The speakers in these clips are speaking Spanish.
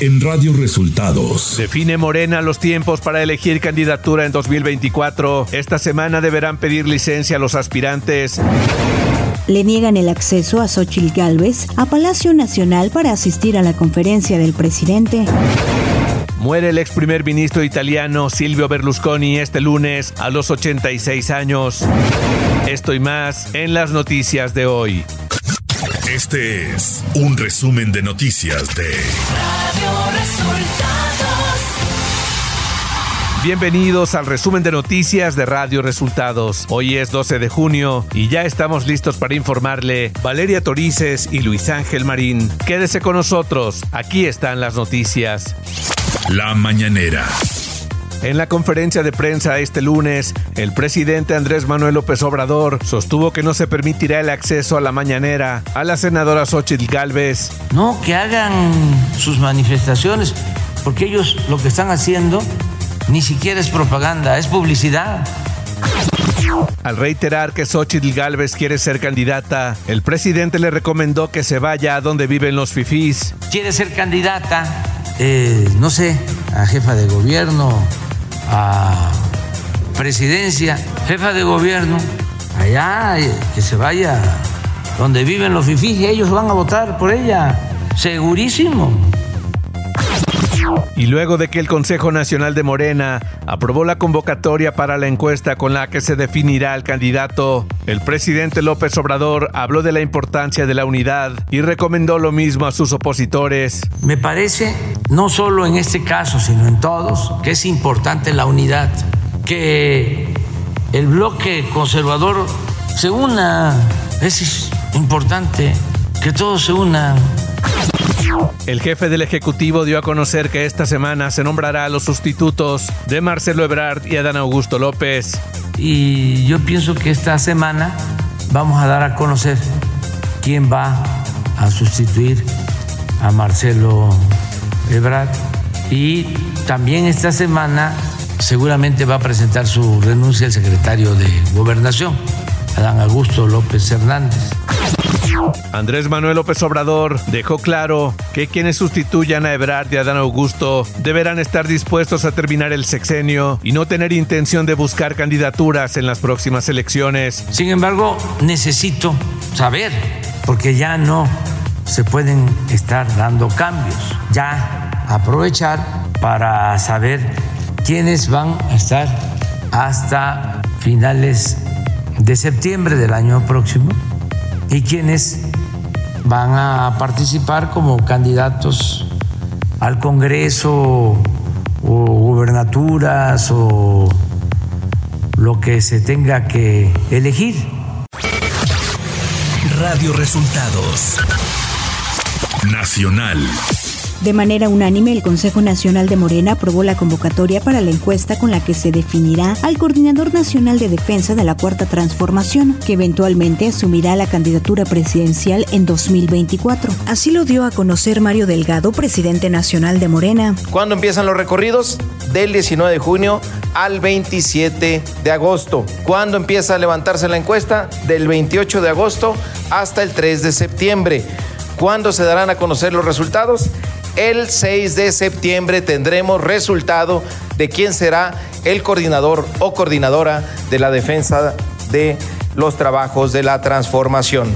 en Radio Resultados. Define Morena los tiempos para elegir candidatura en 2024. Esta semana deberán pedir licencia a los aspirantes. Le niegan el acceso a Xochitl Gálvez a Palacio Nacional para asistir a la conferencia del presidente. Muere el ex primer ministro italiano Silvio Berlusconi este lunes a los 86 años. Esto y más en las noticias de hoy. Este es un resumen de noticias de Radio Resultados. Bienvenidos al resumen de noticias de Radio Resultados. Hoy es 12 de junio y ya estamos listos para informarle Valeria Torices y Luis Ángel Marín. Quédese con nosotros, aquí están las noticias. La mañanera. En la conferencia de prensa este lunes, el presidente Andrés Manuel López Obrador sostuvo que no se permitirá el acceso a la mañanera a la senadora Xochitl Galvez. No, que hagan sus manifestaciones, porque ellos lo que están haciendo ni siquiera es propaganda, es publicidad. Al reiterar que Xochitl Galvez quiere ser candidata, el presidente le recomendó que se vaya a donde viven los fifís. Quiere ser candidata, eh, no sé, a jefa de gobierno, a presidencia, jefa de gobierno, allá, eh, que se vaya donde viven los fifís, ellos van a votar por ella, segurísimo. Y luego de que el Consejo Nacional de Morena aprobó la convocatoria para la encuesta con la que se definirá el candidato, el presidente López Obrador habló de la importancia de la unidad y recomendó lo mismo a sus opositores. Me parece, no solo en este caso, sino en todos, que es importante la unidad, que el bloque conservador se una, es importante que todos se unan. El jefe del Ejecutivo dio a conocer que esta semana se nombrará a los sustitutos de Marcelo Ebrard y Adán Augusto López. Y yo pienso que esta semana vamos a dar a conocer quién va a sustituir a Marcelo Ebrard. Y también esta semana seguramente va a presentar su renuncia el secretario de Gobernación, Adán Augusto López Hernández. Andrés Manuel López Obrador dejó claro que quienes sustituyan a Ebrard y a Dan Augusto deberán estar dispuestos a terminar el sexenio y no tener intención de buscar candidaturas en las próximas elecciones. Sin embargo, necesito saber, porque ya no se pueden estar dando cambios, ya aprovechar para saber quiénes van a estar hasta finales de septiembre del año próximo y quienes van a participar como candidatos al Congreso o gubernaturas o lo que se tenga que elegir. Radio Resultados Nacional. De manera unánime, el Consejo Nacional de Morena aprobó la convocatoria para la encuesta con la que se definirá al Coordinador Nacional de Defensa de la Cuarta Transformación, que eventualmente asumirá la candidatura presidencial en 2024. Así lo dio a conocer Mario Delgado, presidente nacional de Morena. ¿Cuándo empiezan los recorridos? Del 19 de junio al 27 de agosto. ¿Cuándo empieza a levantarse la encuesta? Del 28 de agosto hasta el 3 de septiembre. ¿Cuándo se darán a conocer los resultados? El 6 de septiembre tendremos resultado de quién será el coordinador o coordinadora de la defensa de los trabajos de la transformación.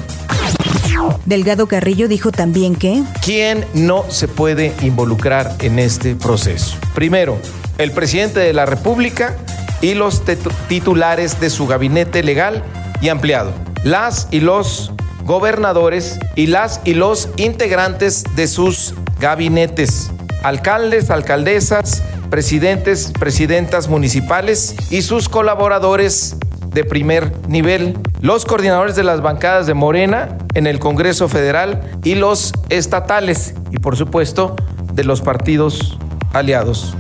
Delgado Carrillo dijo también que... ¿Quién no se puede involucrar en este proceso? Primero, el presidente de la República y los titulares de su gabinete legal y ampliado. Las y los gobernadores y las y los integrantes de sus gabinetes, alcaldes, alcaldesas, presidentes, presidentas municipales y sus colaboradores de primer nivel, los coordinadores de las bancadas de Morena en el Congreso Federal y los estatales. Y por supuesto de los partidos aliados.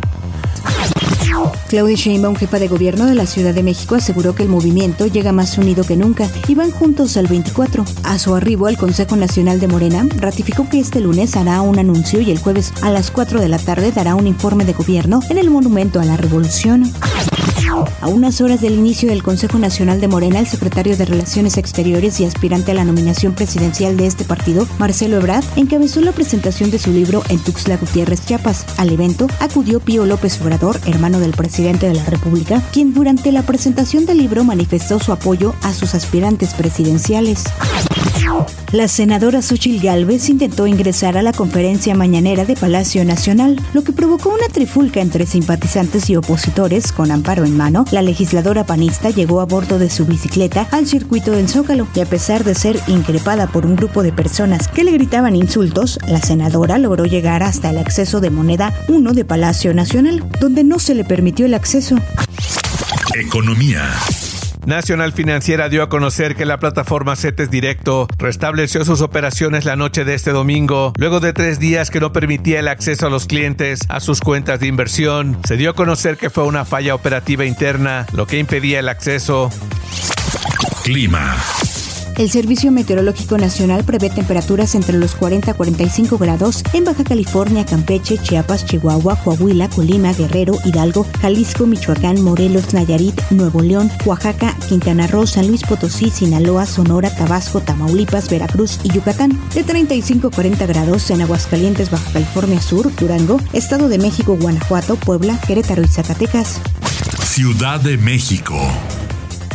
Claudia Sheinbaum, jefa de gobierno de la Ciudad de México, aseguró que el movimiento llega más unido que nunca y van juntos al 24. A su arribo al Consejo Nacional de Morena, ratificó que este lunes hará un anuncio y el jueves a las 4 de la tarde dará un informe de gobierno en el Monumento a la Revolución. A unas horas del inicio del Consejo Nacional de Morena, el secretario de Relaciones Exteriores y aspirante a la nominación presidencial de este partido, Marcelo Ebrard, encabezó la presentación de su libro en Tuxtla Gutiérrez, Chiapas. Al evento acudió Pío López Obrador, hermano del presidente de la República, quien durante la presentación del libro manifestó su apoyo a sus aspirantes presidenciales. La senadora Xochil Gálvez intentó ingresar a la conferencia mañanera de Palacio Nacional, lo que provocó una trifulca entre simpatizantes y opositores. Con amparo en mano, la legisladora panista llegó a bordo de su bicicleta al circuito del Zócalo y a pesar de ser increpada por un grupo de personas que le gritaban insultos, la senadora logró llegar hasta el acceso de moneda 1 de Palacio Nacional, donde no se le permitió el acceso. Economía. Nacional Financiera dio a conocer que la plataforma CETES Directo restableció sus operaciones la noche de este domingo, luego de tres días que no permitía el acceso a los clientes a sus cuentas de inversión. Se dio a conocer que fue una falla operativa interna, lo que impedía el acceso. Clima. El Servicio Meteorológico Nacional prevé temperaturas entre los 40 a 45 grados en Baja California, Campeche, Chiapas, Chihuahua, Coahuila, Colima, Guerrero, Hidalgo, Jalisco, Michoacán, Morelos, Nayarit, Nuevo León, Oaxaca, Quintana Roo, San Luis Potosí, Sinaloa, Sonora, Tabasco, Tamaulipas, Veracruz y Yucatán. De 35 a 40 grados en Aguascalientes, Baja California Sur, Durango, Estado de México, Guanajuato, Puebla, Querétaro y Zacatecas. Ciudad de México.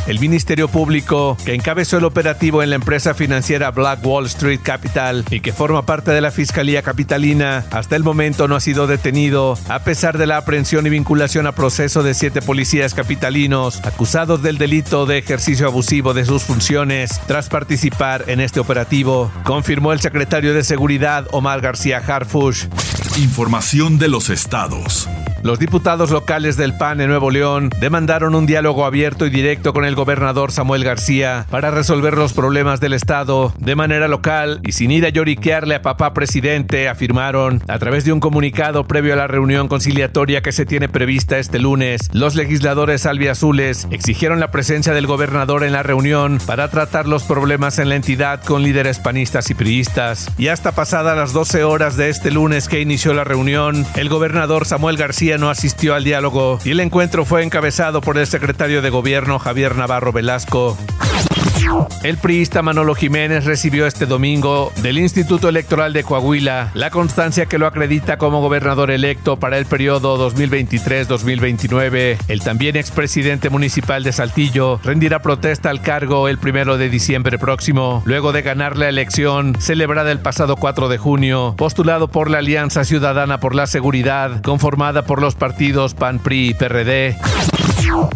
El Ministerio Público, que encabezó el operativo en la empresa financiera Black Wall Street Capital y que forma parte de la Fiscalía Capitalina, hasta el momento no ha sido detenido, a pesar de la aprehensión y vinculación a proceso de siete policías capitalinos acusados del delito de ejercicio abusivo de sus funciones tras participar en este operativo, confirmó el secretario de Seguridad Omar García Harfush. Información de los estados. Los diputados locales del PAN en Nuevo León demandaron un diálogo abierto y directo con el gobernador Samuel García para resolver los problemas del Estado de manera local y sin ir a lloriquearle a papá presidente, afirmaron a través de un comunicado previo a la reunión conciliatoria que se tiene prevista este lunes. Los legisladores albiazules exigieron la presencia del gobernador en la reunión para tratar los problemas en la entidad con líderes panistas y priistas. Y hasta pasadas las 12 horas de este lunes que inició la reunión, el gobernador Samuel García no asistió al diálogo y el encuentro fue encabezado por el secretario de gobierno Javier Navarro Velasco. El priista Manolo Jiménez recibió este domingo del Instituto Electoral de Coahuila la constancia que lo acredita como gobernador electo para el periodo 2023-2029. El también expresidente municipal de Saltillo rendirá protesta al cargo el primero de diciembre próximo, luego de ganar la elección celebrada el pasado 4 de junio, postulado por la Alianza Ciudadana por la Seguridad, conformada por los partidos PAN, PRI y PRD.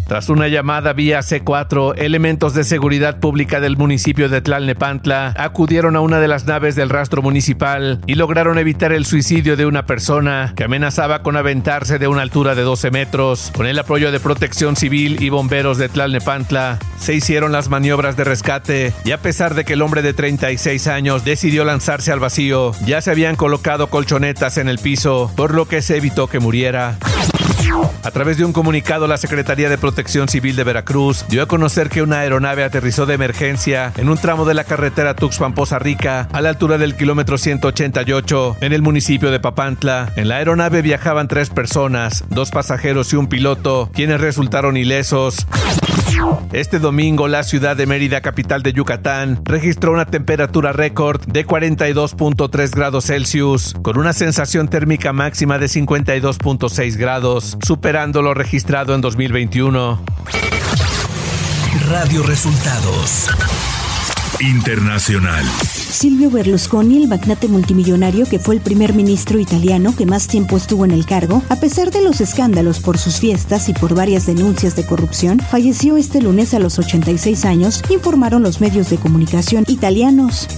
Tras una llamada vía C4, elementos de seguridad pública del municipio de Tlalnepantla acudieron a una de las naves del rastro municipal y lograron evitar el suicidio de una persona que amenazaba con aventarse de una altura de 12 metros. Con el apoyo de protección civil y bomberos de Tlalnepantla, se hicieron las maniobras de rescate y a pesar de que el hombre de 36 años decidió lanzarse al vacío, ya se habían colocado colchonetas en el piso, por lo que se evitó que muriera. A través de un comunicado, la Secretaría de Protección Civil de Veracruz dio a conocer que una aeronave aterrizó de emergencia en un tramo de la carretera Tuxpan-Poza Rica a la altura del kilómetro 188 en el municipio de Papantla. En la aeronave viajaban tres personas, dos pasajeros y un piloto, quienes resultaron ilesos. Este domingo, la ciudad de Mérida, capital de Yucatán, registró una temperatura récord de 42.3 grados Celsius, con una sensación térmica máxima de 52.6 grados, superando lo registrado en 2021. Radio Resultados Internacional. Silvio Berlusconi, el magnate multimillonario que fue el primer ministro italiano que más tiempo estuvo en el cargo, a pesar de los escándalos por sus fiestas y por varias denuncias de corrupción, falleció este lunes a los 86 años, informaron los medios de comunicación italianos.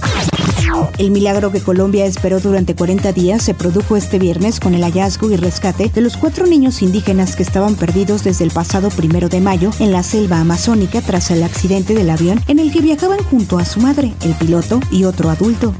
El milagro que Colombia esperó durante 40 días se produjo este viernes con el hallazgo y rescate de los cuatro niños indígenas que estaban perdidos desde el pasado primero de mayo en la selva amazónica tras el accidente del avión en el que viajaban junto a su madre, el piloto y otro adulto.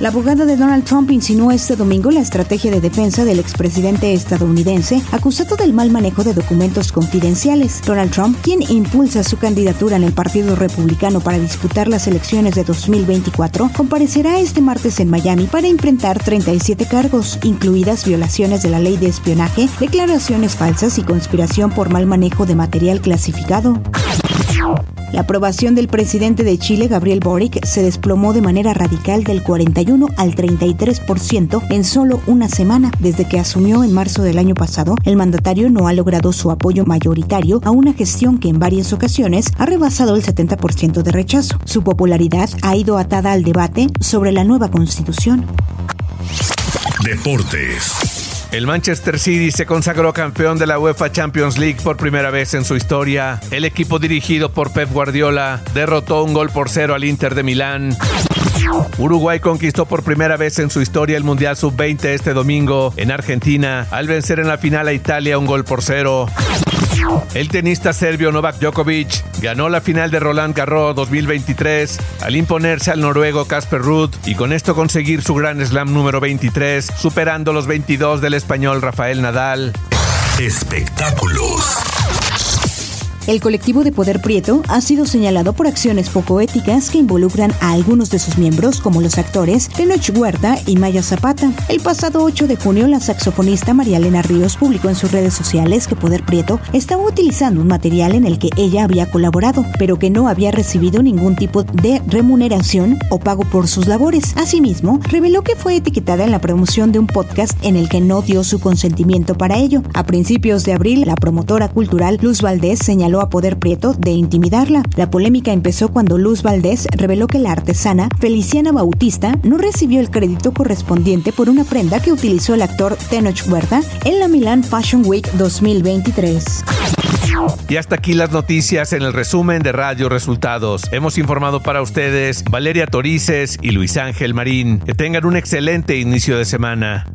La abogada de Donald Trump insinuó este domingo la estrategia de defensa del expresidente estadounidense acusado del mal manejo de documentos confidenciales. Donald Trump, quien impulsa su candidatura en el Partido Republicano para disputar las elecciones de 2024, comparecerá este martes en Miami para enfrentar 37 cargos, incluidas violaciones de la ley de espionaje, declaraciones falsas y conspiración por mal manejo de material clasificado. La aprobación del presidente de Chile, Gabriel Boric, se desplomó de manera radical del 41 al 33% en solo una semana. Desde que asumió en marzo del año pasado, el mandatario no ha logrado su apoyo mayoritario a una gestión que en varias ocasiones ha rebasado el 70% de rechazo. Su popularidad ha ido atada al debate sobre la nueva constitución. Deportes. El Manchester City se consagró campeón de la UEFA Champions League por primera vez en su historia. El equipo dirigido por Pep Guardiola derrotó un gol por cero al Inter de Milán. Uruguay conquistó por primera vez en su historia el Mundial Sub-20 este domingo en Argentina al vencer en la final a Italia un gol por cero. El tenista serbio Novak Djokovic ganó la final de Roland Garros 2023 al imponerse al noruego Casper Ruud y con esto conseguir su gran slam número 23, superando los 22 del español Rafael Nadal. Espectáculos. El colectivo de Poder Prieto ha sido señalado por acciones poco éticas que involucran a algunos de sus miembros, como los actores Tenoch Huerta y Maya Zapata. El pasado 8 de junio, la saxofonista María Elena Ríos publicó en sus redes sociales que Poder Prieto estaba utilizando un material en el que ella había colaborado, pero que no había recibido ningún tipo de remuneración o pago por sus labores. Asimismo, reveló que fue etiquetada en la promoción de un podcast en el que no dio su consentimiento para ello. A principios de abril, la promotora cultural Luz Valdés a Poder Prieto de intimidarla. La polémica empezó cuando Luz Valdés reveló que la artesana Feliciana Bautista no recibió el crédito correspondiente por una prenda que utilizó el actor Tenoch Huerta en la Milan Fashion Week 2023. Y hasta aquí las noticias en el resumen de Radio Resultados. Hemos informado para ustedes Valeria Torices y Luis Ángel Marín. Que tengan un excelente inicio de semana.